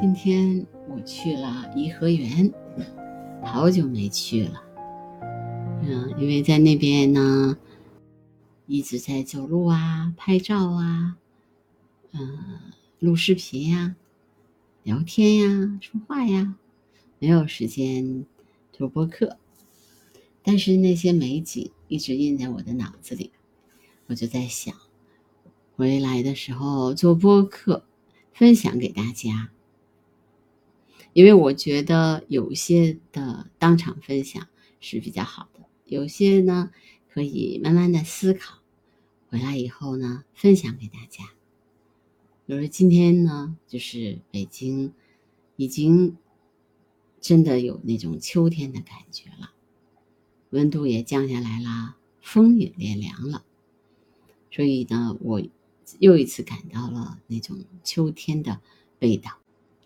今天我去了颐和园，好久没去了。嗯，因为在那边呢，一直在走路啊、拍照啊、嗯、录视频呀、聊天呀、说话呀，没有时间做播客。但是那些美景一直印在我的脑子里，我就在想，回来的时候做播客，分享给大家。因为我觉得有些的当场分享是比较好的，有些呢可以慢慢的思考，回来以后呢分享给大家。比如今天呢，就是北京已经真的有那种秋天的感觉了，温度也降下来了，风也变凉了，所以呢，我又一次感到了那种秋天的味道。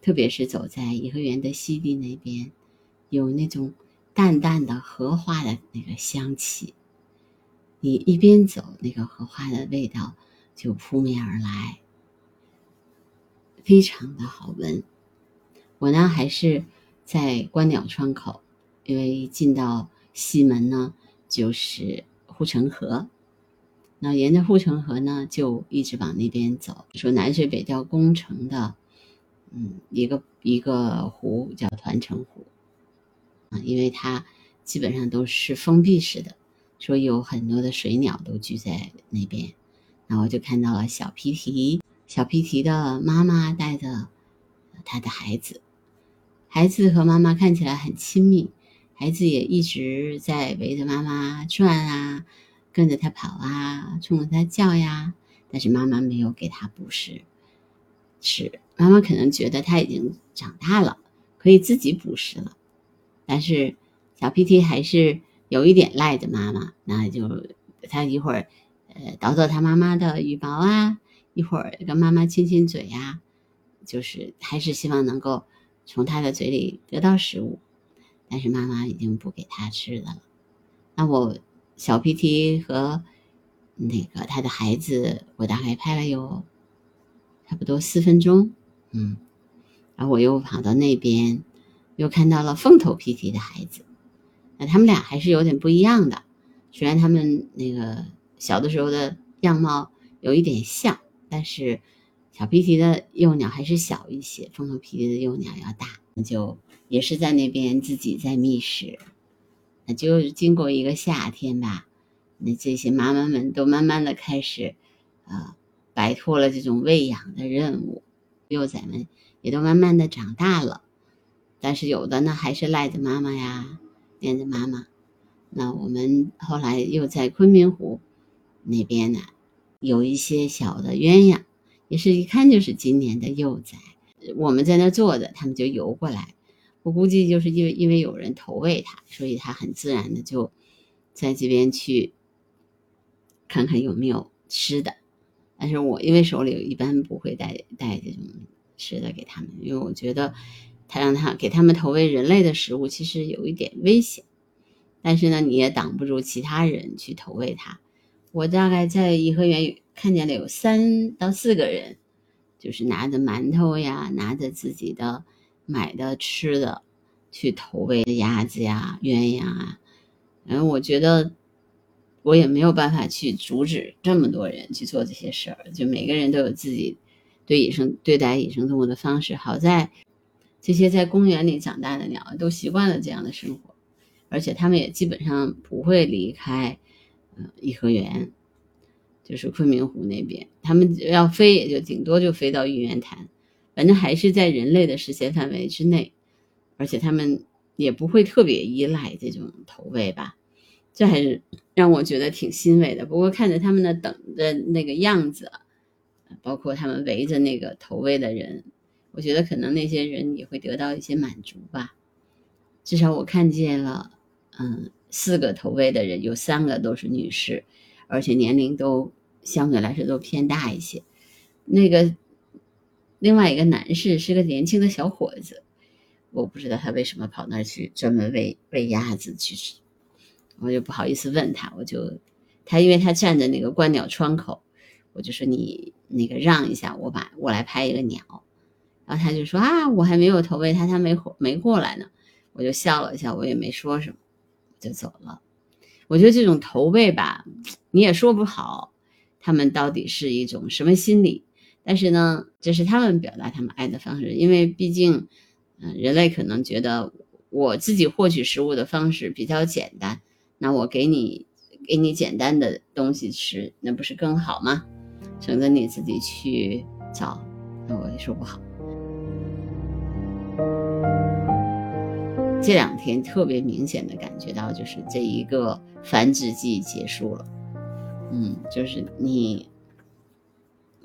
特别是走在颐和园的西壁那边，有那种淡淡的荷花的那个香气。你一边走，那个荷花的味道就扑面而来，非常的好闻。我呢还是在观鸟窗口，因为进到西门呢就是护城河，那沿着护城河呢就一直往那边走，说南水北调工程的。嗯，一个一个湖叫团城湖，啊，因为它基本上都是封闭式的，所以有很多的水鸟都聚在那边。那我就看到了小皮提，小皮提的妈妈带着他的孩子，孩子和妈妈看起来很亲密，孩子也一直在围着妈妈转啊，跟着他跑啊，冲着他叫呀，但是妈妈没有给他捕食。是妈妈可能觉得他已经长大了，可以自己捕食了，但是小 PT 还是有一点赖着妈妈，那就他一会儿呃捣捣他妈妈的羽毛啊，一会儿跟妈妈亲亲嘴呀，就是还是希望能够从他的嘴里得到食物，但是妈妈已经不给他吃的了。那我小 PT 和那个他的孩子，我大概拍了有。差不多四分钟，嗯，然后我又跑到那边，又看到了凤头皮皮的孩子，那他们俩还是有点不一样的。虽然他们那个小的时候的样貌有一点像，但是小皮皮的幼鸟还是小一些，凤头皮皮的幼鸟要大。那就也是在那边自己在觅食，那就经过一个夏天吧，那这些妈妈们都慢慢的开始，呃。摆脱了这种喂养的任务，幼崽们也都慢慢的长大了，但是有的呢还是赖着妈妈呀，黏着妈妈。那我们后来又在昆明湖那边呢，有一些小的鸳鸯，也是一看就是今年的幼崽。我们在那坐着，他们就游过来。我估计就是因为因为有人投喂它，所以它很自然的就在这边去看看有没有吃的。但是我因为手里一般不会带带这种吃的给他们，因为我觉得他让他给他们投喂人类的食物其实有一点危险。但是呢，你也挡不住其他人去投喂它。我大概在颐和园看见了有三到四个人，就是拿着馒头呀，拿着自己的买的吃的去投喂鸭子呀、鸳鸯啊。嗯，我觉得。我也没有办法去阻止这么多人去做这些事儿，就每个人都有自己对野生对待野生动物的方式。好在这些在公园里长大的鸟都习惯了这样的生活，而且他们也基本上不会离开呃颐和园，就是昆明湖那边。他们要飞也就顶多就飞到玉渊潭，反正还是在人类的视线范围之内，而且他们也不会特别依赖这种投喂吧。这还是让我觉得挺欣慰的。不过看着他们的等的那个样子，包括他们围着那个投喂的人，我觉得可能那些人也会得到一些满足吧。至少我看见了，嗯，四个投喂的人，有三个都是女士，而且年龄都相对来说都偏大一些。那个另外一个男士是个年轻的小伙子，我不知道他为什么跑那儿去专门喂喂鸭子去吃。我就不好意思问他，我就他因为他站在那个观鸟窗口，我就说你那个让一下，我把我来拍一个鸟，然后他就说啊，我还没有投喂他，他没没过来呢。我就笑了笑，我也没说什么，就走了。我觉得这种投喂吧，你也说不好，他们到底是一种什么心理。但是呢，这是他们表达他们爱的方式，因为毕竟，嗯，人类可能觉得我自己获取食物的方式比较简单，那我给你给你简单的东西吃，那不是更好吗？省得你自己去找，那我也说不好。这两天特别明显的感觉到，就是这一个繁殖季结束了，嗯，就是你。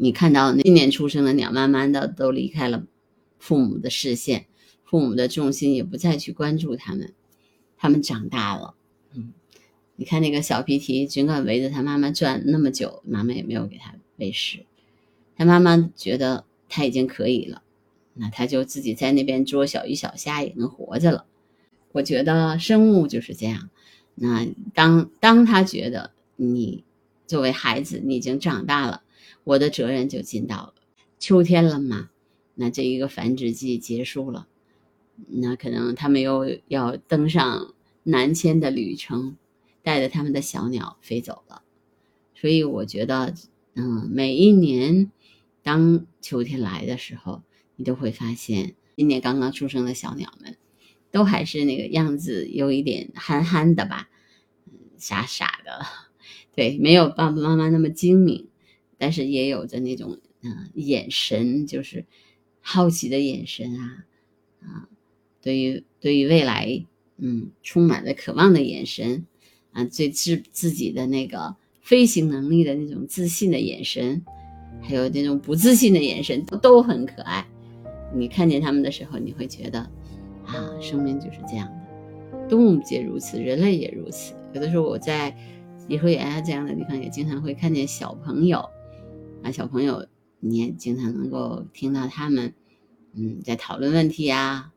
你看到今年出生的鸟，慢慢的都离开了父母的视线，父母的重心也不再去关注他们，他们长大了。嗯，你看那个小皮提，尽管围着他妈妈转那么久，妈妈也没有给他喂食，他妈妈觉得他已经可以了，那他就自己在那边捉小鱼小虾也能活着了。我觉得生物就是这样，那当当他觉得你作为孩子，你已经长大了。我的责任就尽到了。秋天了嘛，那这一个繁殖季结束了，那可能他们又要登上南迁的旅程，带着他们的小鸟飞走了。所以我觉得，嗯，每一年当秋天来的时候，你都会发现，今年刚刚出生的小鸟们，都还是那个样子，有一点憨憨的吧，傻傻的，对，没有爸爸妈妈那么精明。但是也有着那种嗯眼神，就是好奇的眼神啊啊，对于对于未来嗯充满了渴望的眼神啊，对自自己的那个飞行能力的那种自信的眼神，还有那种不自信的眼神，都很可爱。你看见他们的时候，你会觉得啊，生命就是这样的，动物皆如此，人类也如此。有的时候我在颐和园啊这样的地方，也经常会看见小朋友。啊，小朋友，你也经常能够听到他们，嗯，在讨论问题呀。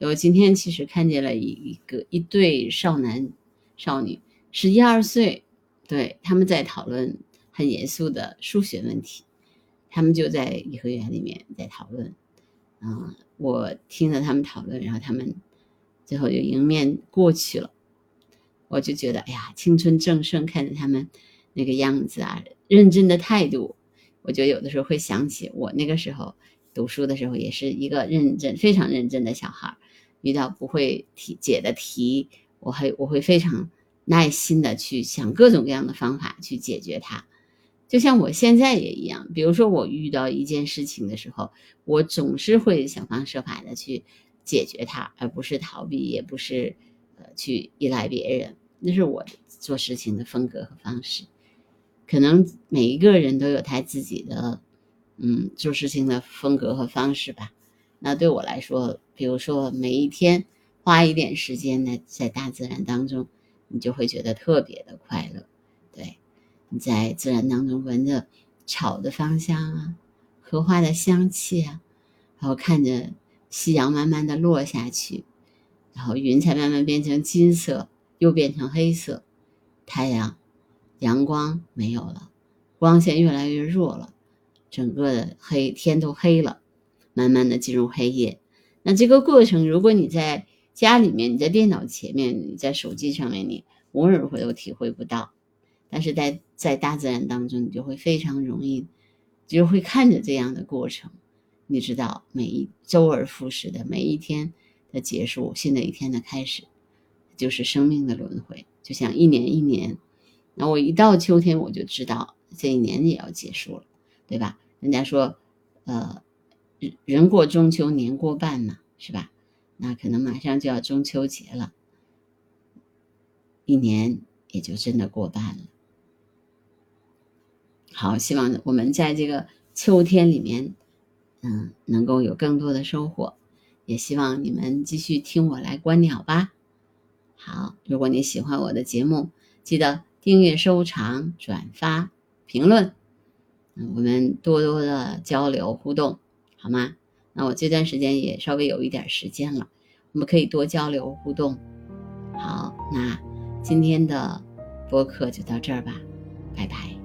我今天其实看见了一一个一对少男少女，十一二岁，对，他们在讨论很严肃的数学问题。他们就在颐和园里面在讨论，嗯，我听着他们讨论，然后他们最后就迎面过去了。我就觉得，哎呀，青春正盛，看着他们那个样子啊，认真的态度。我觉得有的时候会想起我那个时候读书的时候，也是一个认真、非常认真的小孩。遇到不会题解的题，我会我会非常耐心的去想各种各样的方法去解决它。就像我现在也一样，比如说我遇到一件事情的时候，我总是会想方设法的去解决它，而不是逃避，也不是呃去依赖别人。那是我做事情的风格和方式。可能每一个人都有他自己的，嗯，做事情的风格和方式吧。那对我来说，比如说每一天花一点时间呢，在大自然当中，你就会觉得特别的快乐。对，你在自然当中闻着草的芳香啊，荷花的香气啊，然后看着夕阳慢慢的落下去，然后云彩慢慢变成金色，又变成黑色，太阳。阳光没有了，光线越来越弱了，整个的黑天都黑了，慢慢的进入黑夜。那这个过程，如果你在家里面，你在电脑前面，你在手机上面，你偶尔会都体会不到。但是在在大自然当中，你就会非常容易，就会看着这样的过程。你知道，每一周而复始的每一天的结束，新的一天的开始，就是生命的轮回，就像一年一年。那我一到秋天，我就知道这一年也要结束了，对吧？人家说，呃，人过中秋，年过半嘛，是吧？那可能马上就要中秋节了，一年也就真的过半了。好，希望我们在这个秋天里面，嗯，能够有更多的收获。也希望你们继续听我来观鸟吧。好，如果你喜欢我的节目，记得。订阅、收藏、转发、评论，我们多多的交流互动，好吗？那我这段时间也稍微有一点时间了，我们可以多交流互动。好，那今天的播客就到这儿吧，拜拜。